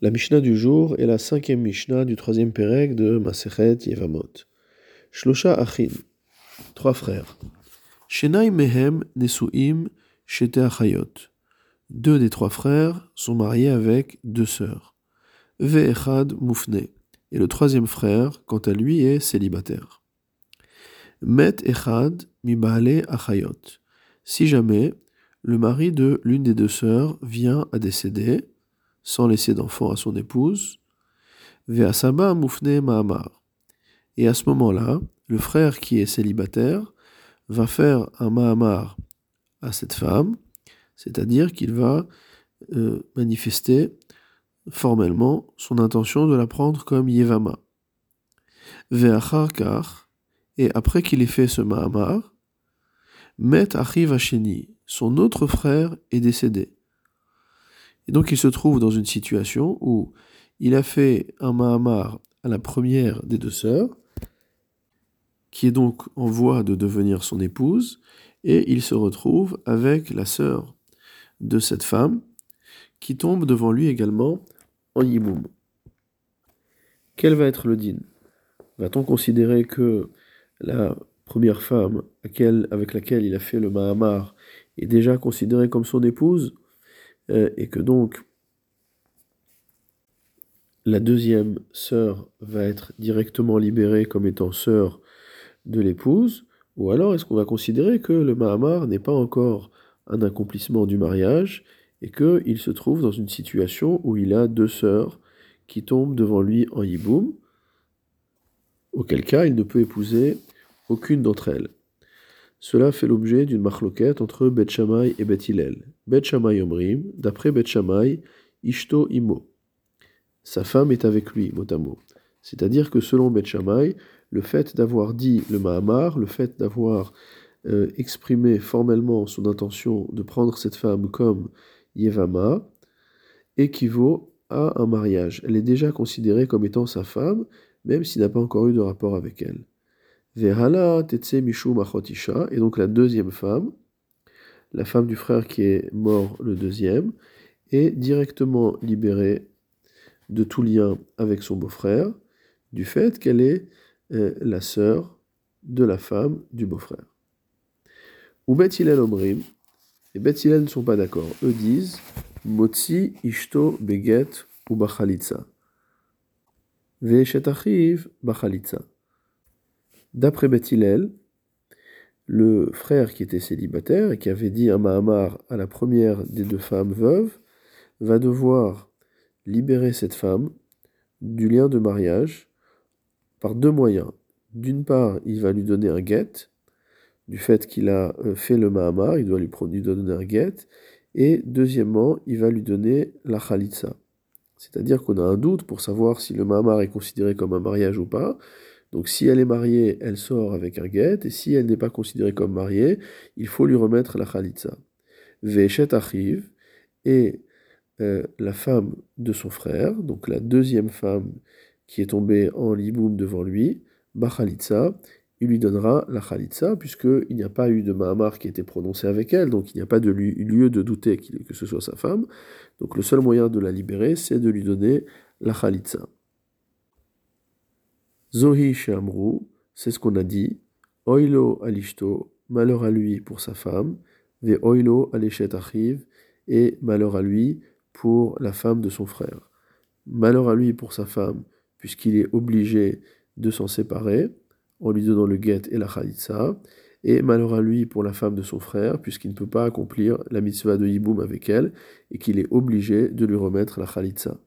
La Mishnah du jour est la cinquième Mishnah du troisième Pérec de Masechet Yevamot. Shlosha Achin, trois frères. Shenai Mehem Nesuim Shete Achayot. Deux des trois frères sont mariés avec deux sœurs. Ve'echad Mufne. Et le troisième frère, quant à lui, est célibataire. Met Echad Mibale Achayot. Si jamais le mari de l'une des deux sœurs vient à décéder, sans laisser d'enfant à son épouse, Ve'asaba Mufne Mahamar. Et à ce moment-là, le frère qui est célibataire va faire un Mahamar à cette femme, c'est-à-dire qu'il va euh, manifester formellement son intention de la prendre comme Yevama. Ve'acharkar, et après qu'il ait fait ce Mahamar, Met Achiv Hasheni, son autre frère est décédé. Et donc il se trouve dans une situation où il a fait un Mahamar à la première des deux sœurs, qui est donc en voie de devenir son épouse, et il se retrouve avec la sœur de cette femme, qui tombe devant lui également en Yimoum. Quel va être le din? Va-t-on considérer que la première femme avec laquelle il a fait le Mahamar est déjà considérée comme son épouse? Euh, et que donc la deuxième sœur va être directement libérée comme étant sœur de l'épouse, ou alors est-ce qu'on va considérer que le Mahamar n'est pas encore un accomplissement du mariage et qu'il se trouve dans une situation où il a deux sœurs qui tombent devant lui en yiboum, auquel cas il ne peut épouser aucune d'entre elles. Cela fait l'objet d'une marloquette entre Bet Shammai et Bet Hillel. Bet Shammai Omrim, d'après Bet Shammai, Ishto Imo. Sa femme est avec lui, mot à mot. C'est-à-dire que selon Bet Shammai, le fait d'avoir dit le Mahamar, le fait d'avoir euh, exprimé formellement son intention de prendre cette femme comme Yevama, équivaut à un mariage. Elle est déjà considérée comme étant sa femme, même s'il n'a pas encore eu de rapport avec elle. Verhala Tetse Mishu Machotisha, et donc la deuxième femme, la femme du frère qui est mort le deuxième, est directement libérée de tout lien avec son beau-frère, du fait qu'elle est euh, la sœur de la femme du beau-frère. Ou Bet Omrim, et Bet ne sont pas d'accord. Eux disent Motzi Ishto Beget ou Bachalitza. D'après Beth le frère qui était célibataire et qui avait dit un Mahamar à la première des deux femmes veuves va devoir libérer cette femme du lien de mariage par deux moyens. D'une part, il va lui donner un guet, du fait qu'il a euh, fait le Mahamar, il doit lui donner un guet, et deuxièmement, il va lui donner la Khalitsa. C'est-à-dire qu'on a un doute pour savoir si le Mahamar est considéré comme un mariage ou pas, donc si elle est mariée, elle sort avec un guet, et si elle n'est pas considérée comme mariée, il faut lui remettre la khalitza. Veshet arrive, et euh, la femme de son frère, donc la deuxième femme qui est tombée en liboum devant lui, Bachalitza, il lui donnera la khalitza, puisqu'il n'y a pas eu de Mahamar qui a été prononcé avec elle, donc il n'y a pas de lieu de douter que ce soit sa femme. Donc le seul moyen de la libérer, c'est de lui donner la khalitza. Zohi Shamru, c'est ce qu'on a dit. Oilo alishto, malheur à lui pour sa femme. Ve oilo alishet achiv, et malheur à lui pour la femme de son frère. Malheur à lui pour sa femme, puisqu'il est obligé de s'en séparer, en lui donnant le guet et la khalitsa. Et malheur à lui pour la femme de son frère, puisqu'il ne peut pas accomplir la mitzvah de Yiboum avec elle, et qu'il est obligé de lui remettre la khalitsa.